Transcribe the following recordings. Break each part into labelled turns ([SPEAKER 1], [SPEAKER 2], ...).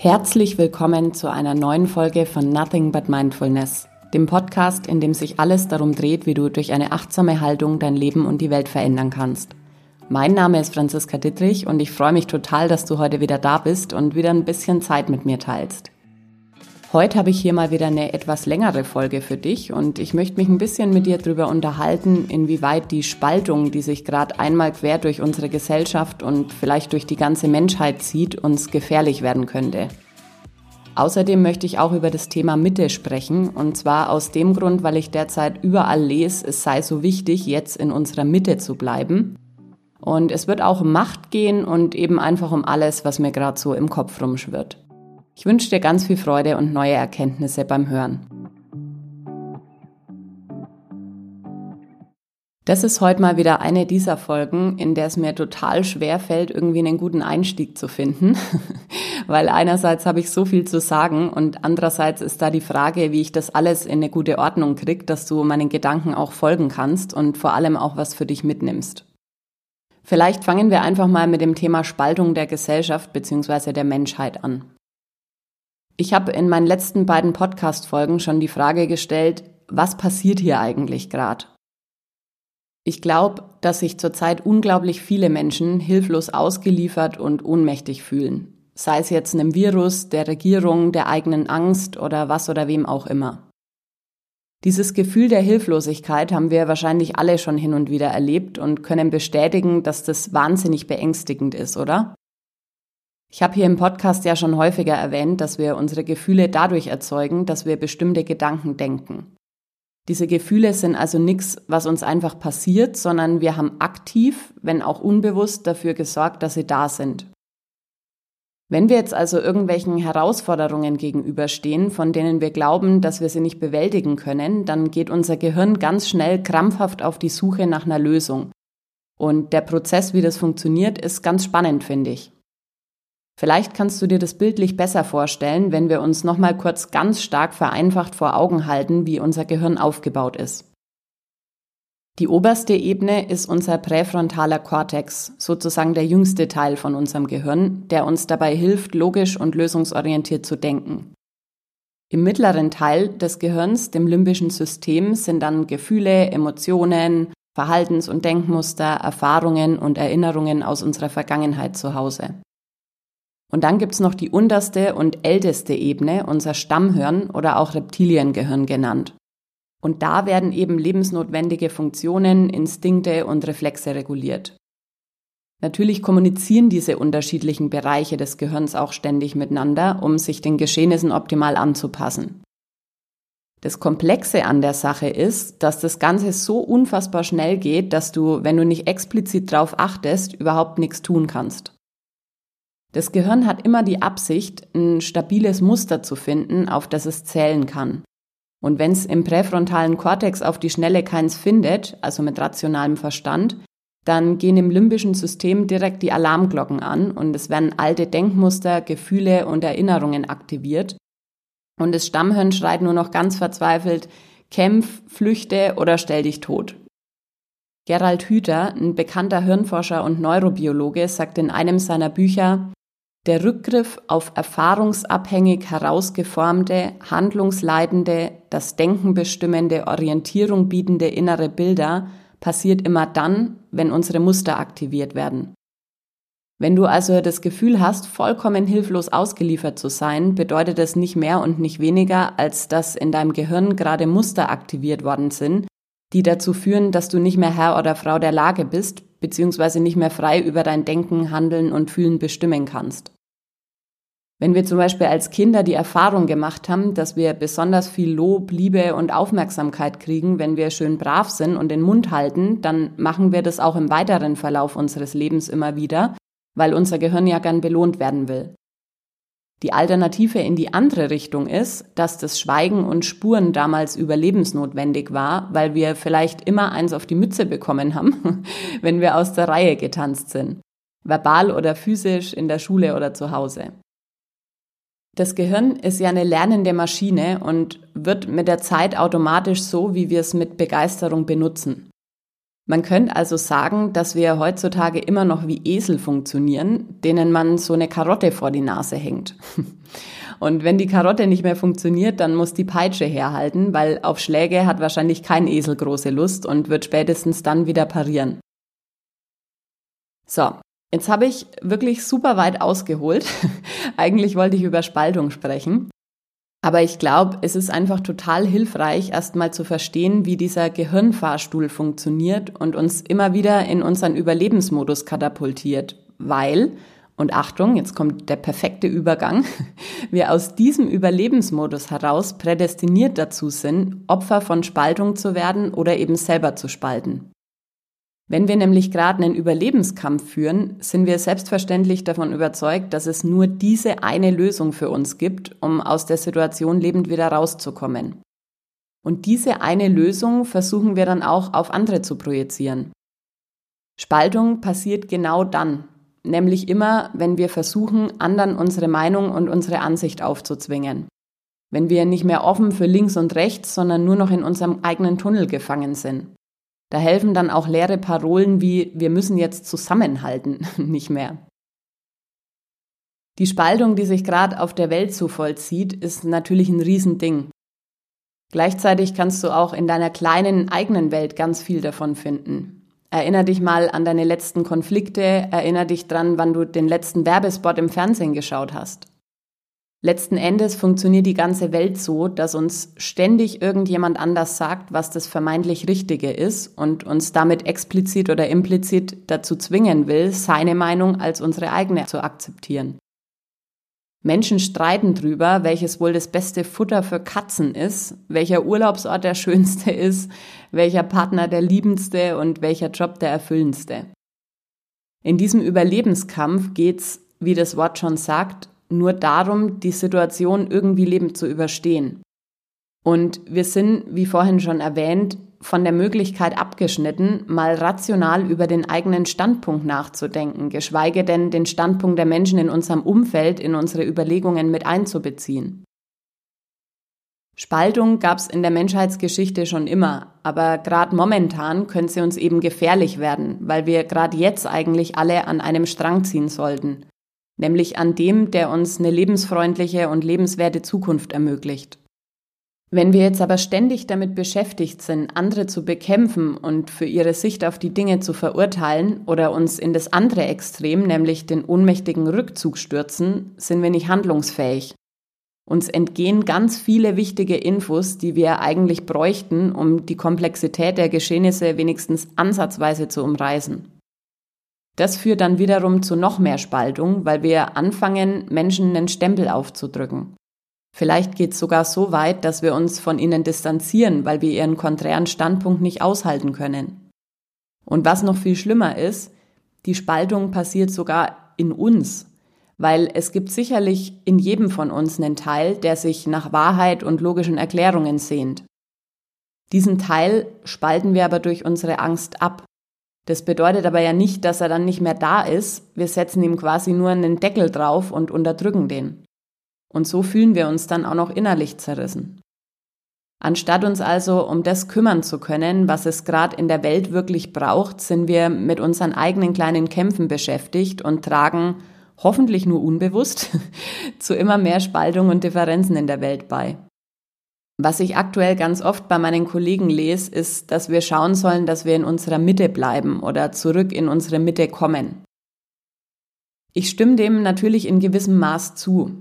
[SPEAKER 1] Herzlich willkommen zu einer neuen Folge von Nothing But Mindfulness, dem Podcast, in dem sich alles darum dreht, wie du durch eine achtsame Haltung dein Leben und die Welt verändern kannst. Mein Name ist Franziska Dittrich und ich freue mich total, dass du heute wieder da bist und wieder ein bisschen Zeit mit mir teilst. Heute habe ich hier mal wieder eine etwas längere Folge für dich und ich möchte mich ein bisschen mit dir darüber unterhalten, inwieweit die Spaltung, die sich gerade einmal quer durch unsere Gesellschaft und vielleicht durch die ganze Menschheit zieht, uns gefährlich werden könnte. Außerdem möchte ich auch über das Thema Mitte sprechen und zwar aus dem Grund, weil ich derzeit überall lese, es sei so wichtig, jetzt in unserer Mitte zu bleiben. Und es wird auch um Macht gehen und eben einfach um alles, was mir gerade so im Kopf rumschwirrt. Ich wünsche dir ganz viel Freude und neue Erkenntnisse beim Hören. Das ist heute mal wieder eine dieser Folgen, in der es mir total schwer fällt, irgendwie einen guten Einstieg zu finden. Weil einerseits habe ich so viel zu sagen und andererseits ist da die Frage, wie ich das alles in eine gute Ordnung kriege, dass du meinen Gedanken auch folgen kannst und vor allem auch was für dich mitnimmst. Vielleicht fangen wir einfach mal mit dem Thema Spaltung der Gesellschaft bzw. der Menschheit an. Ich habe in meinen letzten beiden Podcast-Folgen schon die Frage gestellt, was passiert hier eigentlich gerade? Ich glaube, dass sich zurzeit unglaublich viele Menschen hilflos ausgeliefert und ohnmächtig fühlen. Sei es jetzt einem Virus, der Regierung, der eigenen Angst oder was oder wem auch immer. Dieses Gefühl der Hilflosigkeit haben wir wahrscheinlich alle schon hin und wieder erlebt und können bestätigen, dass das wahnsinnig beängstigend ist, oder? Ich habe hier im Podcast ja schon häufiger erwähnt, dass wir unsere Gefühle dadurch erzeugen, dass wir bestimmte Gedanken denken. Diese Gefühle sind also nichts, was uns einfach passiert, sondern wir haben aktiv, wenn auch unbewusst, dafür gesorgt, dass sie da sind. Wenn wir jetzt also irgendwelchen Herausforderungen gegenüberstehen, von denen wir glauben, dass wir sie nicht bewältigen können, dann geht unser Gehirn ganz schnell krampfhaft auf die Suche nach einer Lösung. Und der Prozess, wie das funktioniert, ist ganz spannend, finde ich. Vielleicht kannst du dir das bildlich besser vorstellen, wenn wir uns nochmal kurz ganz stark vereinfacht vor Augen halten, wie unser Gehirn aufgebaut ist. Die oberste Ebene ist unser präfrontaler Kortex, sozusagen der jüngste Teil von unserem Gehirn, der uns dabei hilft, logisch und lösungsorientiert zu denken. Im mittleren Teil des Gehirns, dem limbischen System, sind dann Gefühle, Emotionen, Verhaltens- und Denkmuster, Erfahrungen und Erinnerungen aus unserer Vergangenheit zu Hause. Und dann gibt's noch die unterste und älteste Ebene, unser Stammhirn oder auch Reptiliengehirn genannt. Und da werden eben lebensnotwendige Funktionen, Instinkte und Reflexe reguliert. Natürlich kommunizieren diese unterschiedlichen Bereiche des Gehirns auch ständig miteinander, um sich den Geschehnissen optimal anzupassen. Das Komplexe an der Sache ist, dass das Ganze so unfassbar schnell geht, dass du, wenn du nicht explizit darauf achtest, überhaupt nichts tun kannst. Das Gehirn hat immer die Absicht, ein stabiles Muster zu finden, auf das es zählen kann. Und wenn es im präfrontalen Kortex auf die Schnelle keins findet, also mit rationalem Verstand, dann gehen im limbischen System direkt die Alarmglocken an und es werden alte Denkmuster, Gefühle und Erinnerungen aktiviert. Und das Stammhirn schreit nur noch ganz verzweifelt, kämpf, flüchte oder stell dich tot. Gerald Hüther, ein bekannter Hirnforscher und Neurobiologe, sagt in einem seiner Bücher, der Rückgriff auf erfahrungsabhängig herausgeformte, handlungsleitende, das Denken bestimmende, Orientierung bietende innere Bilder passiert immer dann, wenn unsere Muster aktiviert werden. Wenn du also das Gefühl hast, vollkommen hilflos ausgeliefert zu sein, bedeutet es nicht mehr und nicht weniger, als dass in deinem Gehirn gerade Muster aktiviert worden sind, die dazu führen, dass du nicht mehr Herr oder Frau der Lage bist, beziehungsweise nicht mehr frei über dein Denken, Handeln und Fühlen bestimmen kannst. Wenn wir zum Beispiel als Kinder die Erfahrung gemacht haben, dass wir besonders viel Lob, Liebe und Aufmerksamkeit kriegen, wenn wir schön brav sind und den Mund halten, dann machen wir das auch im weiteren Verlauf unseres Lebens immer wieder, weil unser Gehirn ja gern belohnt werden will. Die Alternative in die andere Richtung ist, dass das Schweigen und Spuren damals überlebensnotwendig war, weil wir vielleicht immer eins auf die Mütze bekommen haben, wenn wir aus der Reihe getanzt sind. Verbal oder physisch, in der Schule oder zu Hause. Das Gehirn ist ja eine lernende Maschine und wird mit der Zeit automatisch so, wie wir es mit Begeisterung benutzen. Man könnte also sagen, dass wir heutzutage immer noch wie Esel funktionieren, denen man so eine Karotte vor die Nase hängt. Und wenn die Karotte nicht mehr funktioniert, dann muss die Peitsche herhalten, weil auf Schläge hat wahrscheinlich kein Esel große Lust und wird spätestens dann wieder parieren. So, jetzt habe ich wirklich super weit ausgeholt. Eigentlich wollte ich über Spaltung sprechen. Aber ich glaube, es ist einfach total hilfreich, erstmal zu verstehen, wie dieser Gehirnfahrstuhl funktioniert und uns immer wieder in unseren Überlebensmodus katapultiert, weil, und Achtung, jetzt kommt der perfekte Übergang, wir aus diesem Überlebensmodus heraus prädestiniert dazu sind, Opfer von Spaltung zu werden oder eben selber zu spalten. Wenn wir nämlich gerade einen Überlebenskampf führen, sind wir selbstverständlich davon überzeugt, dass es nur diese eine Lösung für uns gibt, um aus der Situation lebend wieder rauszukommen. Und diese eine Lösung versuchen wir dann auch auf andere zu projizieren. Spaltung passiert genau dann, nämlich immer, wenn wir versuchen, anderen unsere Meinung und unsere Ansicht aufzuzwingen. Wenn wir nicht mehr offen für links und rechts, sondern nur noch in unserem eigenen Tunnel gefangen sind. Da helfen dann auch leere Parolen wie wir müssen jetzt zusammenhalten nicht mehr. Die Spaltung, die sich gerade auf der Welt so vollzieht, ist natürlich ein Riesending. Gleichzeitig kannst du auch in deiner kleinen eigenen Welt ganz viel davon finden. Erinner dich mal an deine letzten Konflikte, erinner dich dran, wann du den letzten Werbespot im Fernsehen geschaut hast. Letzten Endes funktioniert die ganze Welt so, dass uns ständig irgendjemand anders sagt, was das vermeintlich Richtige ist und uns damit explizit oder implizit dazu zwingen will, seine Meinung als unsere eigene zu akzeptieren. Menschen streiten drüber, welches wohl das beste Futter für Katzen ist, welcher Urlaubsort der schönste ist, welcher Partner der liebendste und welcher Job der erfüllendste. In diesem Überlebenskampf geht's, wie das Wort schon sagt, nur darum, die Situation irgendwie lebend zu überstehen. Und wir sind, wie vorhin schon erwähnt, von der Möglichkeit abgeschnitten, mal rational über den eigenen Standpunkt nachzudenken, geschweige denn den Standpunkt der Menschen in unserem Umfeld in unsere Überlegungen mit einzubeziehen. Spaltung gab es in der Menschheitsgeschichte schon immer, aber gerade momentan könnte sie uns eben gefährlich werden, weil wir gerade jetzt eigentlich alle an einem Strang ziehen sollten nämlich an dem, der uns eine lebensfreundliche und lebenswerte Zukunft ermöglicht. Wenn wir jetzt aber ständig damit beschäftigt sind, andere zu bekämpfen und für ihre Sicht auf die Dinge zu verurteilen oder uns in das andere Extrem, nämlich den ohnmächtigen Rückzug stürzen, sind wir nicht handlungsfähig. Uns entgehen ganz viele wichtige Infos, die wir eigentlich bräuchten, um die Komplexität der Geschehnisse wenigstens ansatzweise zu umreißen. Das führt dann wiederum zu noch mehr Spaltung, weil wir anfangen, Menschen einen Stempel aufzudrücken. Vielleicht geht es sogar so weit, dass wir uns von ihnen distanzieren, weil wir ihren konträren Standpunkt nicht aushalten können. Und was noch viel schlimmer ist, die Spaltung passiert sogar in uns, weil es gibt sicherlich in jedem von uns einen Teil, der sich nach Wahrheit und logischen Erklärungen sehnt. Diesen Teil spalten wir aber durch unsere Angst ab das bedeutet aber ja nicht, dass er dann nicht mehr da ist. Wir setzen ihm quasi nur einen Deckel drauf und unterdrücken den. Und so fühlen wir uns dann auch noch innerlich zerrissen. Anstatt uns also um das kümmern zu können, was es gerade in der Welt wirklich braucht, sind wir mit unseren eigenen kleinen Kämpfen beschäftigt und tragen, hoffentlich nur unbewusst, zu immer mehr Spaltung und Differenzen in der Welt bei. Was ich aktuell ganz oft bei meinen Kollegen lese, ist, dass wir schauen sollen, dass wir in unserer Mitte bleiben oder zurück in unsere Mitte kommen. Ich stimme dem natürlich in gewissem Maß zu.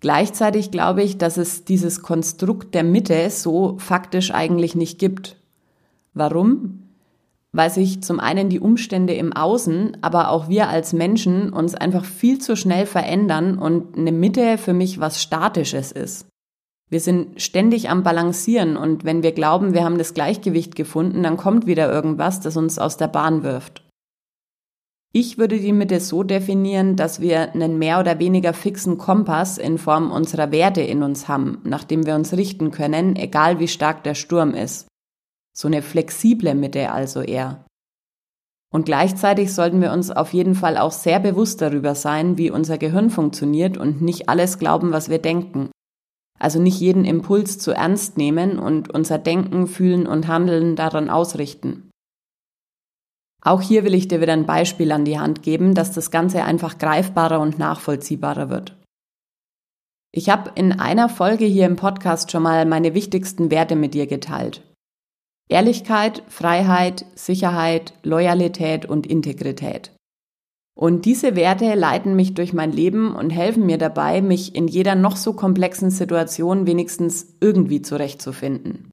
[SPEAKER 1] Gleichzeitig glaube ich, dass es dieses Konstrukt der Mitte so faktisch eigentlich nicht gibt. Warum? Weil sich zum einen die Umstände im Außen, aber auch wir als Menschen uns einfach viel zu schnell verändern und eine Mitte für mich was Statisches ist. Wir sind ständig am Balancieren und wenn wir glauben, wir haben das Gleichgewicht gefunden, dann kommt wieder irgendwas, das uns aus der Bahn wirft. Ich würde die Mitte so definieren, dass wir einen mehr oder weniger fixen Kompass in Form unserer Werte in uns haben, nach dem wir uns richten können, egal wie stark der Sturm ist. So eine flexible Mitte also eher. Und gleichzeitig sollten wir uns auf jeden Fall auch sehr bewusst darüber sein, wie unser Gehirn funktioniert und nicht alles glauben, was wir denken. Also nicht jeden Impuls zu ernst nehmen und unser Denken, Fühlen und Handeln daran ausrichten. Auch hier will ich dir wieder ein Beispiel an die Hand geben, dass das Ganze einfach greifbarer und nachvollziehbarer wird. Ich habe in einer Folge hier im Podcast schon mal meine wichtigsten Werte mit dir geteilt. Ehrlichkeit, Freiheit, Sicherheit, Loyalität und Integrität. Und diese Werte leiten mich durch mein Leben und helfen mir dabei, mich in jeder noch so komplexen Situation wenigstens irgendwie zurechtzufinden.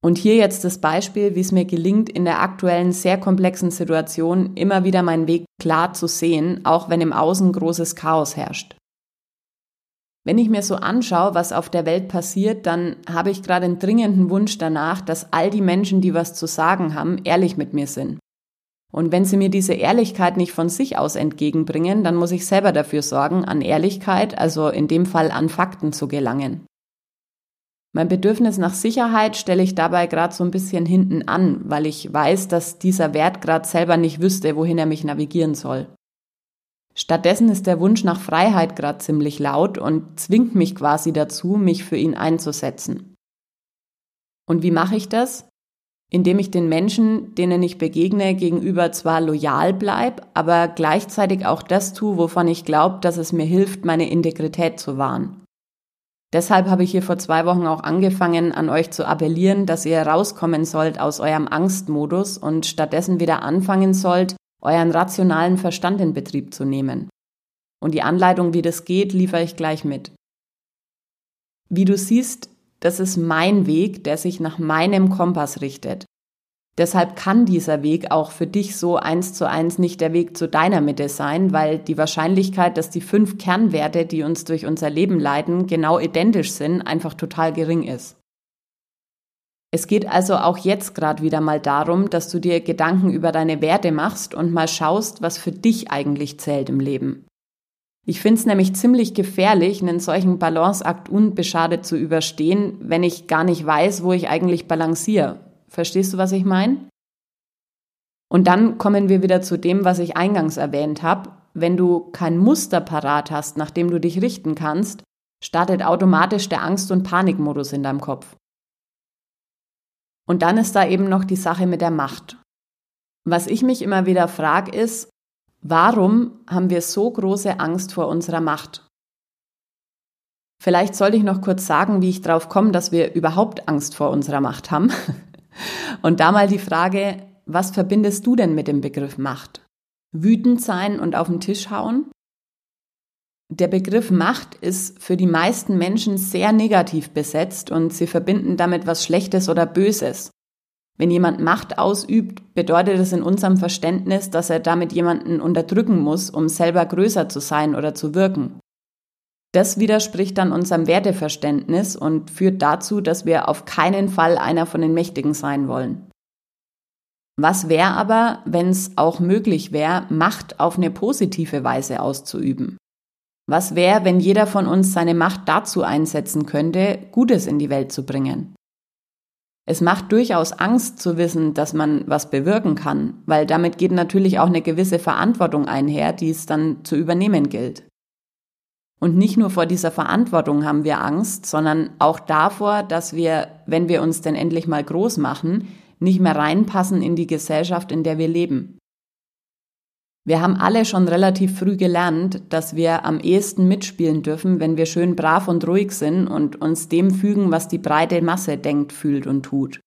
[SPEAKER 1] Und hier jetzt das Beispiel, wie es mir gelingt, in der aktuellen sehr komplexen Situation immer wieder meinen Weg klar zu sehen, auch wenn im Außen großes Chaos herrscht. Wenn ich mir so anschaue, was auf der Welt passiert, dann habe ich gerade einen dringenden Wunsch danach, dass all die Menschen, die was zu sagen haben, ehrlich mit mir sind. Und wenn sie mir diese Ehrlichkeit nicht von sich aus entgegenbringen, dann muss ich selber dafür sorgen, an Ehrlichkeit, also in dem Fall an Fakten zu gelangen. Mein Bedürfnis nach Sicherheit stelle ich dabei gerade so ein bisschen hinten an, weil ich weiß, dass dieser Wert gerade selber nicht wüsste, wohin er mich navigieren soll. Stattdessen ist der Wunsch nach Freiheit gerade ziemlich laut und zwingt mich quasi dazu, mich für ihn einzusetzen. Und wie mache ich das? Indem ich den Menschen, denen ich begegne, gegenüber zwar loyal bleibe, aber gleichzeitig auch das tue, wovon ich glaube, dass es mir hilft, meine Integrität zu wahren. Deshalb habe ich hier vor zwei Wochen auch angefangen, an euch zu appellieren, dass ihr rauskommen sollt aus eurem Angstmodus und stattdessen wieder anfangen sollt, euren rationalen Verstand in Betrieb zu nehmen. Und die Anleitung, wie das geht, liefere ich gleich mit. Wie du siehst, das ist mein Weg, der sich nach meinem Kompass richtet. Deshalb kann dieser Weg auch für dich so eins zu eins nicht der Weg zu deiner Mitte sein, weil die Wahrscheinlichkeit, dass die fünf Kernwerte, die uns durch unser Leben leiten, genau identisch sind, einfach total gering ist. Es geht also auch jetzt gerade wieder mal darum, dass du dir Gedanken über deine Werte machst und mal schaust, was für dich eigentlich zählt im Leben. Ich finde es nämlich ziemlich gefährlich, einen solchen Balanceakt unbeschadet zu überstehen, wenn ich gar nicht weiß, wo ich eigentlich balanciere Verstehst du, was ich meine? Und dann kommen wir wieder zu dem, was ich eingangs erwähnt habe. Wenn du kein Muster parat hast, nach dem du dich richten kannst, startet automatisch der Angst- und Panikmodus in deinem Kopf. Und dann ist da eben noch die Sache mit der Macht. Was ich mich immer wieder frage ist, warum haben wir so große Angst vor unserer Macht? Vielleicht sollte ich noch kurz sagen, wie ich drauf komme, dass wir überhaupt Angst vor unserer Macht haben. Und da mal die Frage, was verbindest du denn mit dem Begriff Macht? Wütend sein und auf den Tisch hauen? Der Begriff Macht ist für die meisten Menschen sehr negativ besetzt und sie verbinden damit was Schlechtes oder Böses. Wenn jemand Macht ausübt, bedeutet es in unserem Verständnis, dass er damit jemanden unterdrücken muss, um selber größer zu sein oder zu wirken. Das widerspricht dann unserem Werteverständnis und führt dazu, dass wir auf keinen Fall einer von den Mächtigen sein wollen. Was wäre aber, wenn es auch möglich wäre, Macht auf eine positive Weise auszuüben? Was wäre, wenn jeder von uns seine Macht dazu einsetzen könnte, Gutes in die Welt zu bringen? Es macht durchaus Angst zu wissen, dass man was bewirken kann, weil damit geht natürlich auch eine gewisse Verantwortung einher, die es dann zu übernehmen gilt. Und nicht nur vor dieser Verantwortung haben wir Angst, sondern auch davor, dass wir, wenn wir uns denn endlich mal groß machen, nicht mehr reinpassen in die Gesellschaft, in der wir leben. Wir haben alle schon relativ früh gelernt, dass wir am ehesten mitspielen dürfen, wenn wir schön brav und ruhig sind und uns dem fügen, was die breite Masse denkt, fühlt und tut.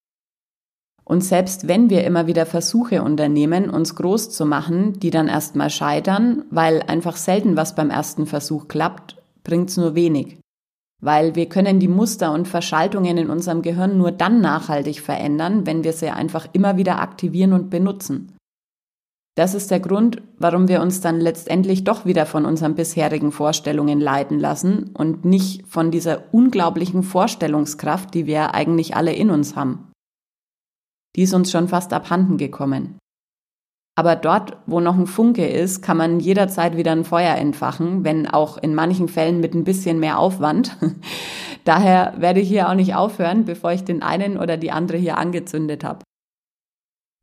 [SPEAKER 1] Und selbst wenn wir immer wieder Versuche unternehmen, uns groß zu machen, die dann erstmal scheitern, weil einfach selten was beim ersten Versuch klappt, bringt's nur wenig. Weil wir können die Muster und Verschaltungen in unserem Gehirn nur dann nachhaltig verändern, wenn wir sie einfach immer wieder aktivieren und benutzen. Das ist der Grund, warum wir uns dann letztendlich doch wieder von unseren bisherigen Vorstellungen leiten lassen und nicht von dieser unglaublichen Vorstellungskraft, die wir eigentlich alle in uns haben. Die ist uns schon fast abhanden gekommen. Aber dort, wo noch ein Funke ist, kann man jederzeit wieder ein Feuer entfachen, wenn auch in manchen Fällen mit ein bisschen mehr Aufwand. Daher werde ich hier auch nicht aufhören, bevor ich den einen oder die andere hier angezündet habe.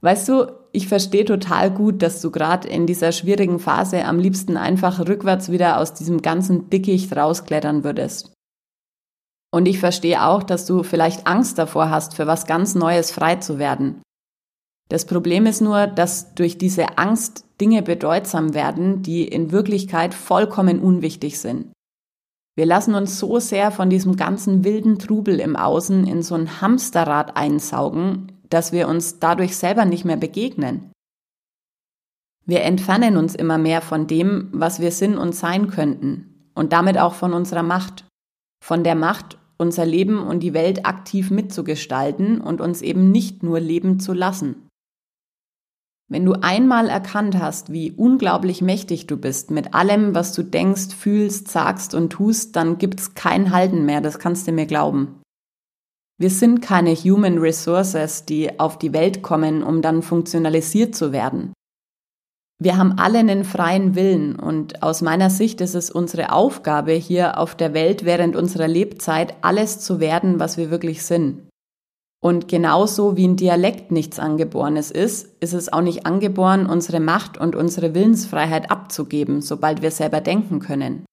[SPEAKER 1] Weißt du, ich verstehe total gut, dass du gerade in dieser schwierigen Phase am liebsten einfach rückwärts wieder aus diesem ganzen Dickicht rausklettern würdest. Und ich verstehe auch, dass du vielleicht Angst davor hast, für was ganz Neues frei zu werden. Das Problem ist nur, dass durch diese Angst Dinge bedeutsam werden, die in Wirklichkeit vollkommen unwichtig sind. Wir lassen uns so sehr von diesem ganzen wilden Trubel im Außen in so ein Hamsterrad einsaugen, dass wir uns dadurch selber nicht mehr begegnen. Wir entfernen uns immer mehr von dem, was wir sind und sein könnten und damit auch von unserer Macht, von der Macht, unser Leben und die Welt aktiv mitzugestalten und uns eben nicht nur leben zu lassen. Wenn du einmal erkannt hast, wie unglaublich mächtig du bist mit allem, was du denkst, fühlst, sagst und tust, dann gibt's kein Halten mehr, das kannst du mir glauben. Wir sind keine Human Resources, die auf die Welt kommen, um dann funktionalisiert zu werden. Wir haben alle einen freien Willen und aus meiner Sicht ist es unsere Aufgabe, hier auf der Welt während unserer Lebzeit alles zu werden, was wir wirklich sind. Und genauso wie ein Dialekt nichts Angeborenes ist, ist es auch nicht angeboren, unsere Macht und unsere Willensfreiheit abzugeben, sobald wir selber denken können.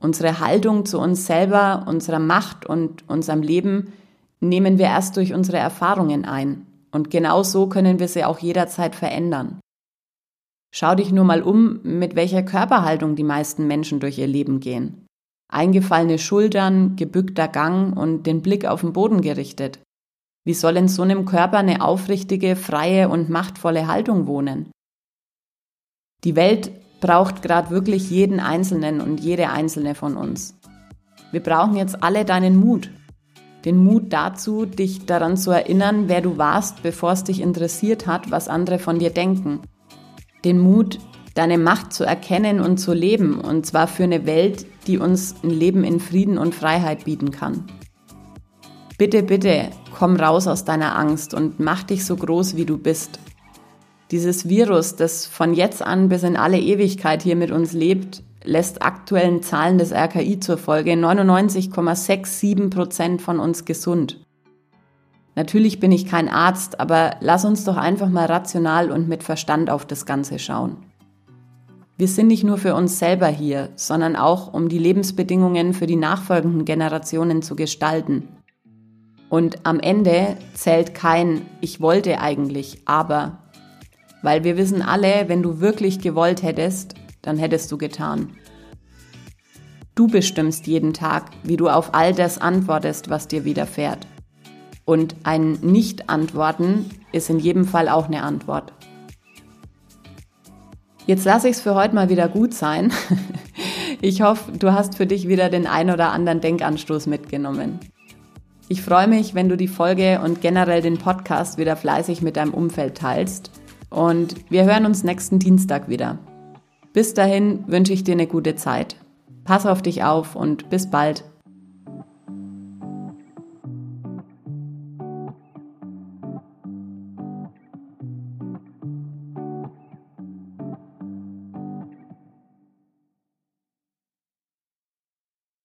[SPEAKER 1] Unsere Haltung zu uns selber, unserer Macht und unserem Leben nehmen wir erst durch unsere Erfahrungen ein. Und genauso können wir sie auch jederzeit verändern. Schau dich nur mal um, mit welcher Körperhaltung die meisten Menschen durch ihr Leben gehen. Eingefallene Schultern, gebückter Gang und den Blick auf den Boden gerichtet. Wie soll in so einem Körper eine aufrichtige, freie und machtvolle Haltung wohnen? Die Welt braucht gerade wirklich jeden Einzelnen und jede Einzelne von uns. Wir brauchen jetzt alle deinen Mut. Den Mut dazu, dich daran zu erinnern, wer du warst, bevor es dich interessiert hat, was andere von dir denken den Mut, deine Macht zu erkennen und zu leben, und zwar für eine Welt, die uns ein Leben in Frieden und Freiheit bieten kann. Bitte, bitte, komm raus aus deiner Angst und mach dich so groß, wie du bist. Dieses Virus, das von jetzt an bis in alle Ewigkeit hier mit uns lebt, lässt aktuellen Zahlen des RKI zur Folge 99,67 Prozent von uns gesund. Natürlich bin ich kein Arzt, aber lass uns doch einfach mal rational und mit Verstand auf das Ganze schauen. Wir sind nicht nur für uns selber hier, sondern auch, um die Lebensbedingungen für die nachfolgenden Generationen zu gestalten. Und am Ende zählt kein Ich wollte eigentlich, aber, weil wir wissen alle, wenn du wirklich gewollt hättest, dann hättest du getan. Du bestimmst jeden Tag, wie du auf all das antwortest, was dir widerfährt. Und ein Nicht-Antworten ist in jedem Fall auch eine Antwort. Jetzt lasse ich es für heute mal wieder gut sein. Ich hoffe, du hast für dich wieder den ein oder anderen Denkanstoß mitgenommen. Ich freue mich, wenn du die Folge und generell den Podcast wieder fleißig mit deinem Umfeld teilst. Und wir hören uns nächsten Dienstag wieder. Bis dahin wünsche ich dir eine gute Zeit. Pass auf dich auf und bis bald.